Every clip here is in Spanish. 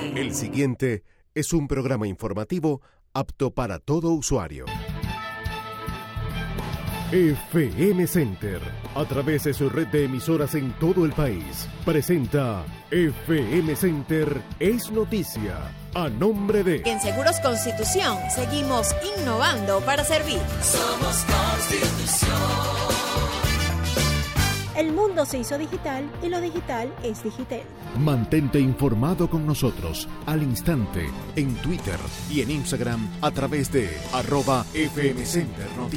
El siguiente es un programa informativo apto para todo usuario. FM Center, a través de su red de emisoras en todo el país, presenta FM Center es noticia. A nombre de... En Seguros Constitución seguimos innovando para servir. Somos Constitución. El mundo se hizo digital y lo digital es digital. Mantente informado con nosotros al instante en Twitter y en Instagram a través de arroba FM Center. Muy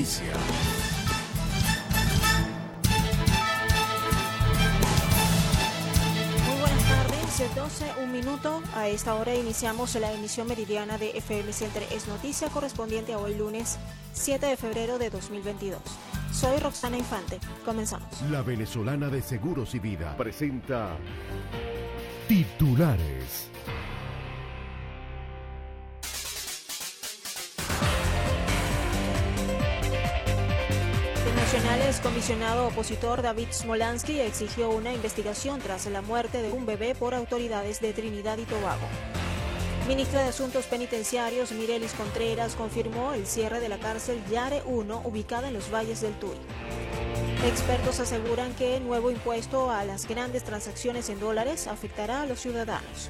buenas tardes, 12, un minuto. A esta hora iniciamos la emisión meridiana de FM Center es noticia correspondiente a hoy lunes 7 de febrero de 2022. Soy Roxana Infante. Comenzamos. La venezolana de Seguros y Vida presenta titulares. El Nacionales comisionado opositor David Smolansky exigió una investigación tras la muerte de un bebé por autoridades de Trinidad y Tobago. Ministra de Asuntos Penitenciarios Mirelis Contreras confirmó el cierre de la cárcel Yare 1 ubicada en los valles del Tuy. Expertos aseguran que el nuevo impuesto a las grandes transacciones en dólares afectará a los ciudadanos.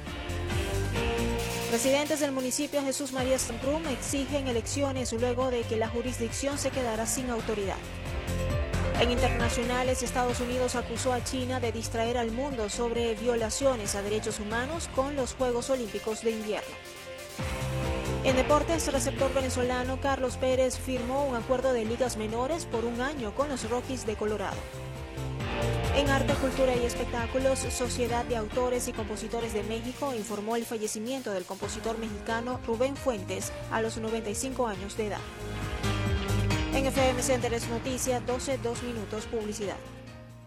Residentes del municipio Jesús María Sanprum exigen elecciones luego de que la jurisdicción se quedara sin autoridad. En internacionales, Estados Unidos acusó a China de distraer al mundo sobre violaciones a derechos humanos con los Juegos Olímpicos de Invierno. En deportes, receptor venezolano Carlos Pérez firmó un acuerdo de ligas menores por un año con los Rockies de Colorado. En Arte, Cultura y Espectáculos, Sociedad de Autores y Compositores de México informó el fallecimiento del compositor mexicano Rubén Fuentes a los 95 años de edad. En FM Center es noticia, 12, 2 minutos, publicidad.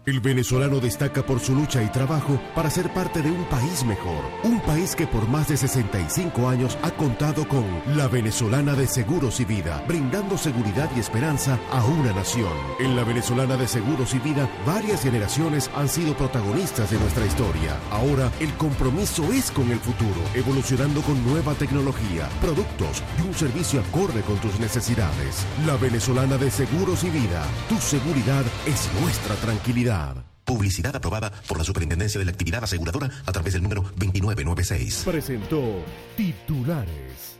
El venezolano destaca por su lucha y trabajo para ser parte de un país mejor. Un país que por más de 65 años ha contado con la venezolana de Seguros y Vida, brindando seguridad y esperanza a una nación. En la venezolana de Seguros y Vida, varias generaciones han sido protagonistas de nuestra historia. Ahora, el compromiso es con el futuro, evolucionando con nueva tecnología, productos y un servicio acorde con tus necesidades. La venezolana de Seguros y Vida, tu seguridad es nuestra tranquilidad. Publicidad aprobada por la Superintendencia de la Actividad Aseguradora a través del número 2996. Presentó titulares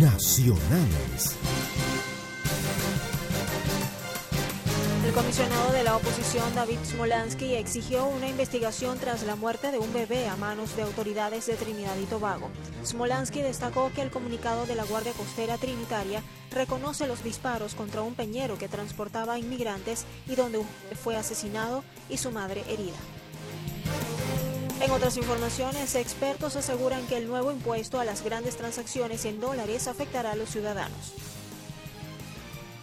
nacionales. El comisionado de la oposición, David Smolansky, exigió una investigación tras la muerte de un bebé a manos de autoridades de Trinidad y Tobago. Smolansky destacó que el comunicado de la Guardia Costera Trinitaria reconoce los disparos contra un peñero que transportaba inmigrantes y donde fue asesinado y su madre herida. En otras informaciones, expertos aseguran que el nuevo impuesto a las grandes transacciones en dólares afectará a los ciudadanos.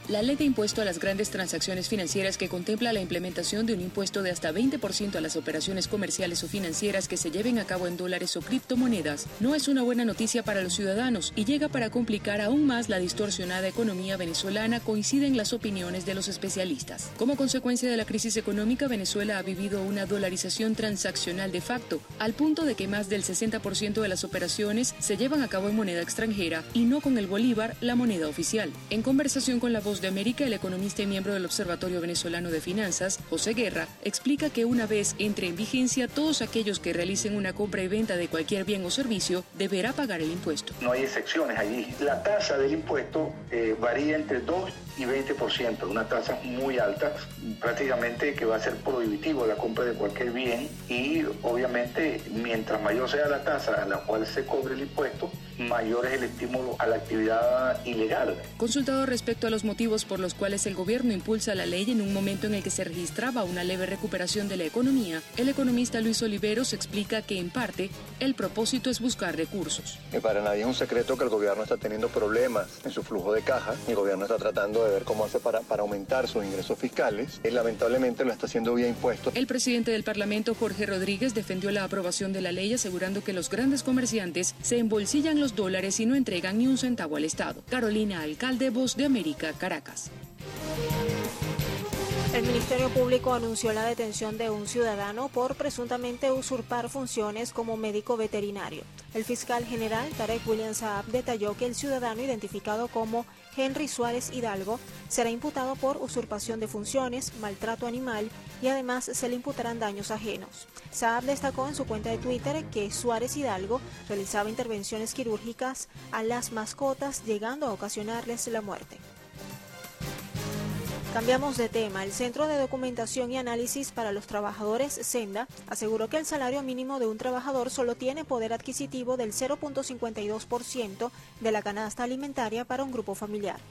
La ley de impuesto a las grandes transacciones financieras que contempla la implementación de un impuesto de hasta 20% a las operaciones comerciales o financieras que se lleven a cabo en dólares o criptomonedas no es una buena noticia para los ciudadanos y llega para complicar aún más la distorsionada economía venezolana, coinciden las opiniones de los especialistas. Como consecuencia de la crisis económica, Venezuela ha vivido una dolarización transaccional de facto, al punto de que más del 60% de las operaciones se llevan a cabo en moneda extranjera y no con el bolívar, la moneda oficial. En conversación con la voz de América, el economista y miembro del Observatorio Venezolano de Finanzas, José Guerra, explica que una vez entre en vigencia, todos aquellos que realicen una compra y venta de cualquier bien o servicio deberá pagar el impuesto. No hay excepciones allí. La tasa del impuesto eh, varía entre 2 y 20%, una tasa muy alta, prácticamente que va a ser prohibitivo la compra de cualquier bien y obviamente mientras mayor sea la tasa a la cual se cobre el impuesto, mayor es el estímulo a la actividad ilegal. Consultado respecto a los motivos por los cuales el gobierno impulsa la ley en un momento en el que se registraba una leve recuperación de la economía, el economista Luis Oliveros explica que en parte el propósito es buscar recursos. Y para nadie es un secreto que el gobierno está teniendo problemas en su flujo de caja. El gobierno está tratando de ver cómo hace para, para aumentar sus ingresos fiscales. Lamentablemente lo está haciendo vía impuestos. El presidente del Parlamento, Jorge Rodríguez, defendió la aprobación de la ley asegurando que los grandes comerciantes se embolsillan los dólares y no entregan ni un centavo al Estado. Carolina Alcalde, Voz de América, Caracas. El Ministerio Público anunció la detención de un ciudadano por presuntamente usurpar funciones como médico veterinario. El fiscal general Tarek William Saab detalló que el ciudadano identificado como Henry Suárez Hidalgo será imputado por usurpación de funciones, maltrato animal y además se le imputarán daños ajenos. Saab destacó en su cuenta de Twitter que Suárez Hidalgo realizaba intervenciones quirúrgicas a las mascotas llegando a ocasionarles la muerte. Cambiamos de tema. El Centro de Documentación y Análisis para los Trabajadores, Senda, aseguró que el salario mínimo de un trabajador solo tiene poder adquisitivo del 0.52% de la canasta alimentaria para un grupo familiar.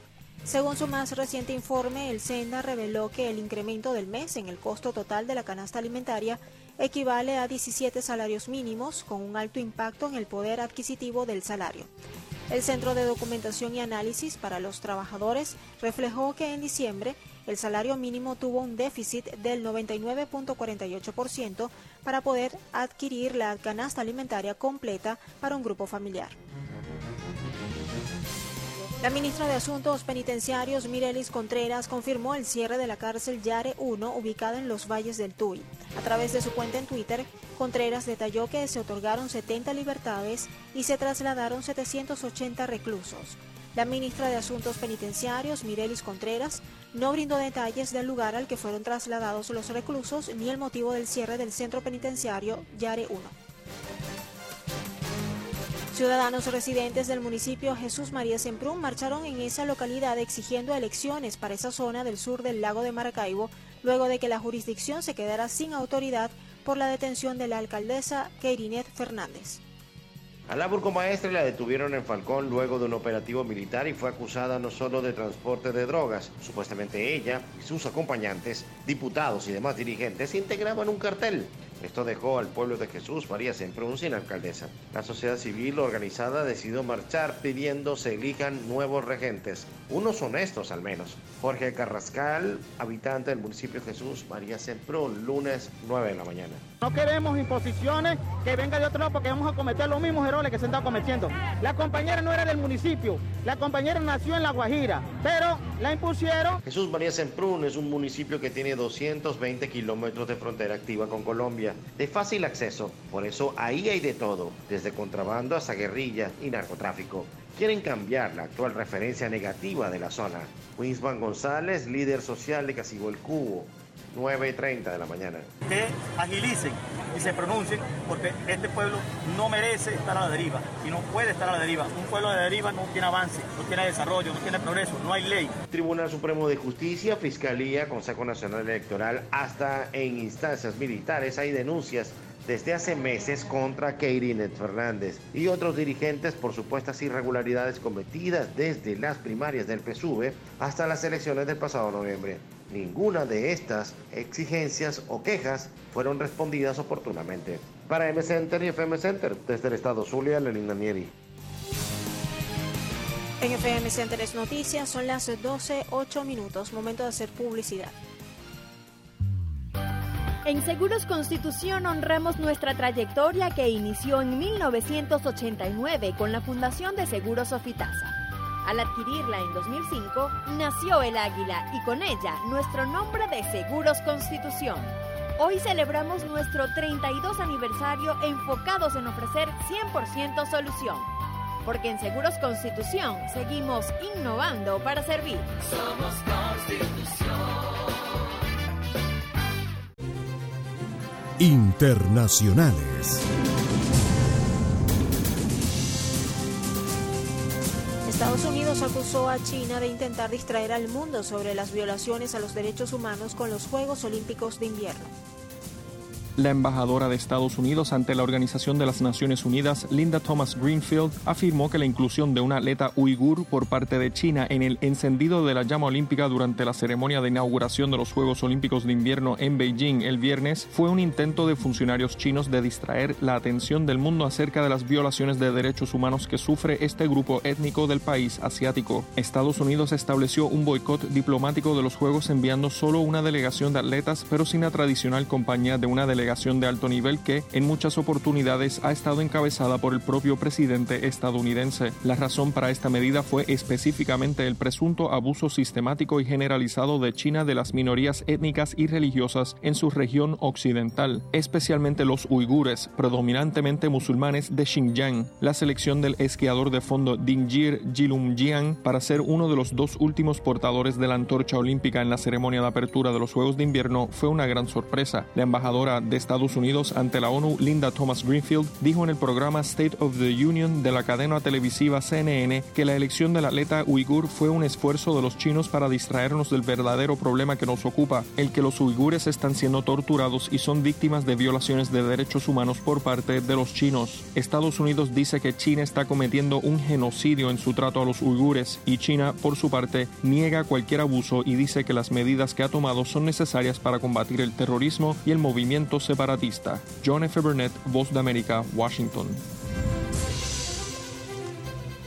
Según su más reciente informe, el Senda reveló que el incremento del mes en el costo total de la canasta alimentaria equivale a 17 salarios mínimos, con un alto impacto en el poder adquisitivo del salario. El Centro de Documentación y Análisis para los Trabajadores reflejó que en diciembre el salario mínimo tuvo un déficit del 99.48% para poder adquirir la canasta alimentaria completa para un grupo familiar. La ministra de Asuntos Penitenciarios, Mirelis Contreras, confirmó el cierre de la cárcel Yare 1, ubicada en los valles del Tuy. A través de su cuenta en Twitter, Contreras detalló que se otorgaron 70 libertades y se trasladaron 780 reclusos. La ministra de Asuntos Penitenciarios, Mirelis Contreras, no brindó detalles del lugar al que fueron trasladados los reclusos ni el motivo del cierre del centro penitenciario Yare 1. Ciudadanos residentes del municipio Jesús María Semprún marcharon en esa localidad exigiendo elecciones para esa zona del sur del lago de Maracaibo, luego de que la jurisdicción se quedara sin autoridad por la detención de la alcaldesa Keirinet Fernández. A la la detuvieron en Falcón luego de un operativo militar y fue acusada no solo de transporte de drogas. Supuestamente ella y sus acompañantes, diputados y demás dirigentes, integraban un cartel. Esto dejó al pueblo de Jesús María Semprún sin alcaldesa. La sociedad civil organizada decidió marchar pidiendo se elijan nuevos regentes, unos honestos al menos. Jorge Carrascal, habitante del municipio Jesús María Semprún, lunes 9 de la mañana. No queremos imposiciones que venga de otro lado porque vamos a cometer los mismos errores que se están cometiendo. La compañera no era del municipio, la compañera nació en La Guajira, pero la impusieron. Jesús María Semprún es un municipio que tiene 220 kilómetros de frontera activa con Colombia, de fácil acceso. Por eso ahí hay de todo, desde contrabando hasta guerrilla y narcotráfico. Quieren cambiar la actual referencia negativa de la zona. Winsman González, líder social de Casibo el Cubo, 9.30 de la mañana. Que agilicen y se pronuncien porque este pueblo no merece estar a la deriva y no puede estar a la deriva. Un pueblo de deriva no tiene avance, no tiene desarrollo, no tiene progreso, no hay ley. Tribunal Supremo de Justicia, Fiscalía, Consejo Nacional Electoral, hasta en instancias militares hay denuncias desde hace meses contra Keirinet Fernández y otros dirigentes por supuestas irregularidades cometidas desde las primarias del PSUV hasta las elecciones del pasado noviembre. Ninguna de estas exigencias o quejas fueron respondidas oportunamente. Para M Center y FM Center, desde el estado Zulia, Lenin Danieri. En FM Center es Noticias, son las 12, 8 minutos, momento de hacer publicidad. En Seguros Constitución honramos nuestra trayectoria que inició en 1989 con la Fundación de Seguros Sofitasa. Al adquirirla en 2005, nació el águila y con ella nuestro nombre de Seguros Constitución. Hoy celebramos nuestro 32 aniversario enfocados en ofrecer 100% solución. Porque en Seguros Constitución seguimos innovando para servir. Somos Constitución. Internacionales. Estados Unidos acusó a China de intentar distraer al mundo sobre las violaciones a los derechos humanos con los Juegos Olímpicos de Invierno. La embajadora de Estados Unidos ante la Organización de las Naciones Unidas, Linda Thomas Greenfield, afirmó que la inclusión de una atleta uigur por parte de China en el encendido de la llama olímpica durante la ceremonia de inauguración de los Juegos Olímpicos de Invierno en Beijing el viernes fue un intento de funcionarios chinos de distraer la atención del mundo acerca de las violaciones de derechos humanos que sufre este grupo étnico del país asiático. Estados Unidos estableció un boicot diplomático de los Juegos enviando solo una delegación de atletas, pero sin la tradicional compañía de una delegación delegación de alto nivel que, en muchas oportunidades, ha estado encabezada por el propio presidente estadounidense. La razón para esta medida fue específicamente el presunto abuso sistemático y generalizado de China de las minorías étnicas y religiosas en su región occidental, especialmente los uigures, predominantemente musulmanes de Xinjiang. La selección del esquiador de fondo Dingjir Jilumjian para ser uno de los dos últimos portadores de la antorcha olímpica en la ceremonia de apertura de los Juegos de Invierno fue una gran sorpresa. La embajadora de Estados Unidos ante la ONU, Linda Thomas Greenfield, dijo en el programa State of the Union de la cadena televisiva CNN que la elección del atleta uigur fue un esfuerzo de los chinos para distraernos del verdadero problema que nos ocupa, el que los uigures están siendo torturados y son víctimas de violaciones de derechos humanos por parte de los chinos. Estados Unidos dice que China está cometiendo un genocidio en su trato a los uigures y China, por su parte, niega cualquier abuso y dice que las medidas que ha tomado son necesarias para combatir el terrorismo y el movimiento separatista. John F. Burnett, Voz de América, Washington.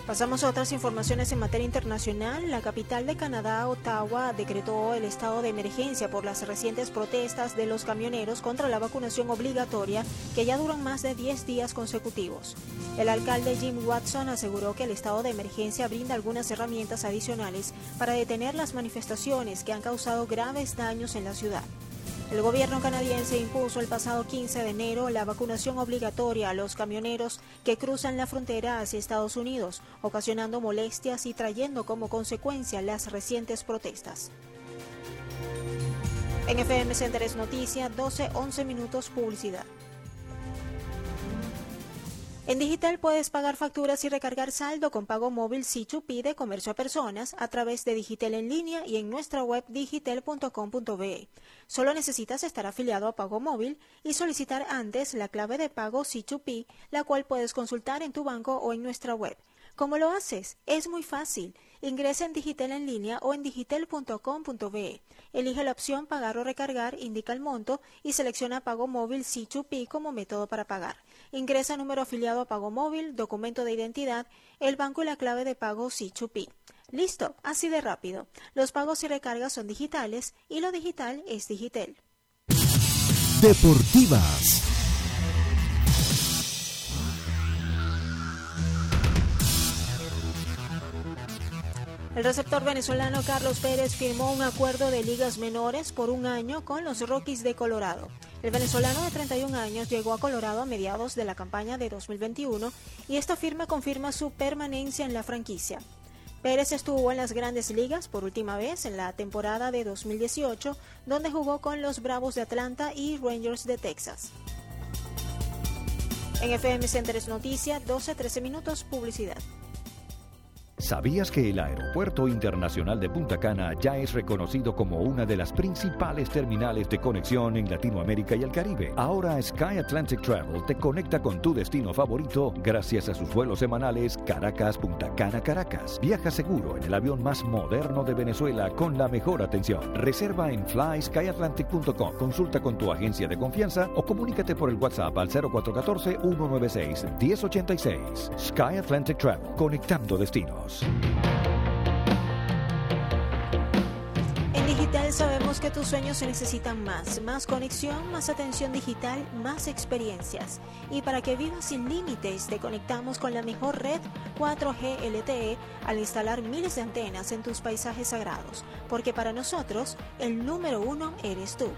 Pasamos a otras informaciones en materia internacional. La capital de Canadá, Ottawa, decretó el estado de emergencia por las recientes protestas de los camioneros contra la vacunación obligatoria que ya duran más de 10 días consecutivos. El alcalde Jim Watson aseguró que el estado de emergencia brinda algunas herramientas adicionales para detener las manifestaciones que han causado graves daños en la ciudad. El gobierno canadiense impuso el pasado 15 de enero la vacunación obligatoria a los camioneros que cruzan la frontera hacia Estados Unidos, ocasionando molestias y trayendo como consecuencia las recientes protestas. En FM Centers Noticia, 12-11 minutos publicidad. En digital puedes pagar facturas y recargar saldo con pago móvil C2P de comercio a personas a través de Digital en línea y en nuestra web digital.com.be. Solo necesitas estar afiliado a Pago Móvil y solicitar antes la clave de pago C2P, la cual puedes consultar en tu banco o en nuestra web. ¿Cómo lo haces? Es muy fácil. Ingresa en Digital en línea o en digital.com.be. Elige la opción Pagar o recargar, indica el monto y selecciona Pago Móvil C2P como método para pagar. Ingresa número afiliado a Pago Móvil, documento de identidad, el banco y la clave de pago C2P. Listo, así de rápido. Los pagos y recargas son digitales y lo digital es digital. Deportivas. El receptor venezolano Carlos Pérez firmó un acuerdo de ligas menores por un año con los Rockies de Colorado. El venezolano de 31 años llegó a Colorado a mediados de la campaña de 2021 y esta firma confirma su permanencia en la franquicia. Pérez estuvo en las grandes ligas por última vez en la temporada de 2018, donde jugó con los Bravos de Atlanta y Rangers de Texas. En FM Centers Noticia, 12-13 minutos, publicidad. ¿Sabías que el Aeropuerto Internacional de Punta Cana ya es reconocido como una de las principales terminales de conexión en Latinoamérica y el Caribe? Ahora Sky Atlantic Travel te conecta con tu destino favorito gracias a sus vuelos semanales Caracas-Punta Cana-Caracas. Viaja seguro en el avión más moderno de Venezuela con la mejor atención. Reserva en flyskyatlantic.com. Consulta con tu agencia de confianza o comunícate por el WhatsApp al 0414-196-1086. Sky Atlantic Travel, conectando destinos. En digital sabemos que tus sueños se necesitan más, más conexión, más atención digital, más experiencias. Y para que vivas sin límites, te conectamos con la mejor red 4G LTE al instalar miles de antenas en tus paisajes sagrados, porque para nosotros el número uno eres tú.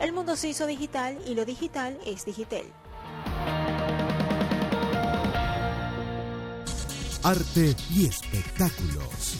El mundo se hizo digital y lo digital es digital. Arte y espectáculos.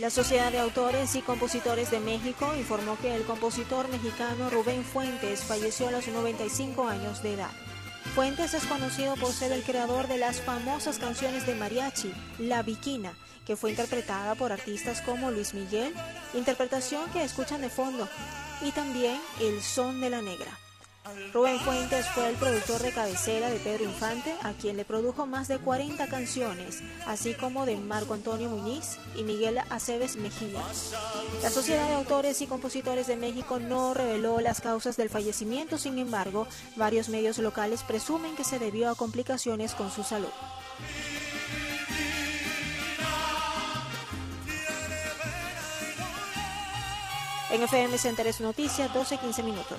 La Sociedad de Autores y Compositores de México informó que el compositor mexicano Rubén Fuentes falleció a los 95 años de edad. Fuentes es conocido por ser el creador de las famosas canciones de mariachi, La Viquina, que fue interpretada por artistas como Luis Miguel, interpretación que escuchan de fondo, y también El Son de la Negra. Rubén Fuentes fue el productor de cabecera de Pedro Infante, a quien le produjo más de 40 canciones, así como de Marco Antonio Muñiz y Miguel Aceves Mejía. La Sociedad de Autores y Compositores de México no reveló las causas del fallecimiento, sin embargo, varios medios locales presumen que se debió a complicaciones con su salud. En FM Center es noticia, 12-15 minutos.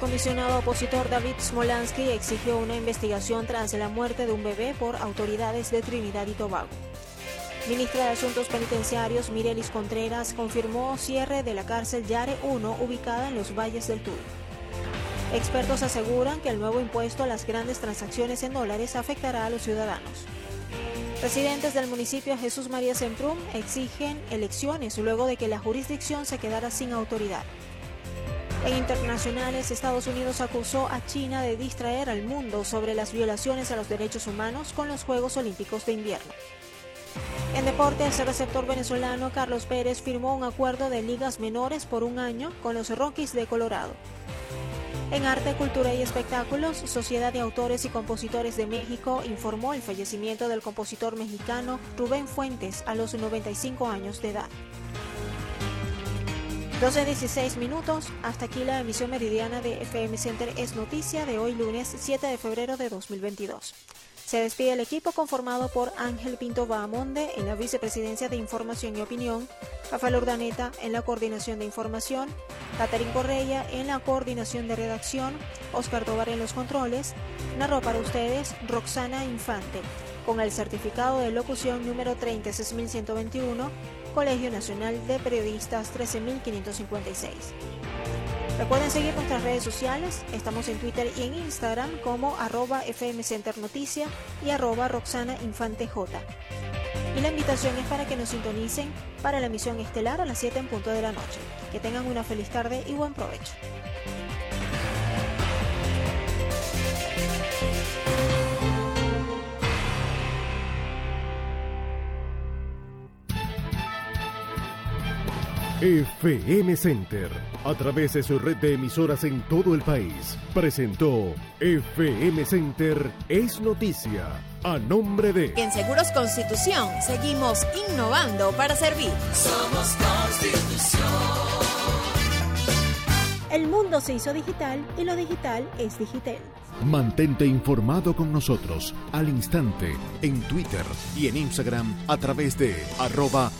Comisionado opositor David Smolansky exigió una investigación tras la muerte de un bebé por autoridades de Trinidad y Tobago. Ministra de Asuntos Penitenciarios Mirelis Contreras confirmó cierre de la cárcel Yare 1 ubicada en los valles del Tur. Expertos aseguran que el nuevo impuesto a las grandes transacciones en dólares afectará a los ciudadanos. Residentes del municipio Jesús María Centrum exigen elecciones luego de que la jurisdicción se quedara sin autoridad. En internacionales, Estados Unidos acusó a China de distraer al mundo sobre las violaciones a los derechos humanos con los Juegos Olímpicos de Invierno. En deportes, el receptor venezolano Carlos Pérez firmó un acuerdo de ligas menores por un año con los Rockies de Colorado. En Arte, Cultura y Espectáculos, Sociedad de Autores y Compositores de México informó el fallecimiento del compositor mexicano Rubén Fuentes a los 95 años de edad. 12.16 minutos, hasta aquí la emisión meridiana de FM Center. Es noticia de hoy lunes 7 de febrero de 2022. Se despide el equipo conformado por Ángel Pinto Bahamonde en la vicepresidencia de Información y Opinión, Rafael Urdaneta en la coordinación de información, Catherine Correia en la coordinación de redacción, Oscar Tobar en los controles, narró para ustedes Roxana Infante, con el certificado de locución número 30121, Colegio Nacional de Periodistas 13556. Recuerden seguir nuestras redes sociales, estamos en Twitter y en Instagram como arroba fmcenternoticia y arroba Roxana Infante J. Y la invitación es para que nos sintonicen para la emisión estelar a las 7 en punto de la noche. Que tengan una feliz tarde y buen provecho. FM Center, a través de su red de emisoras en todo el país, presentó FM Center es noticia, a nombre de... En Seguros Constitución seguimos innovando para servir. Somos Constitución. El mundo se hizo digital y lo digital es digital. Mantente informado con nosotros al instante en Twitter y en Instagram a través de arroba.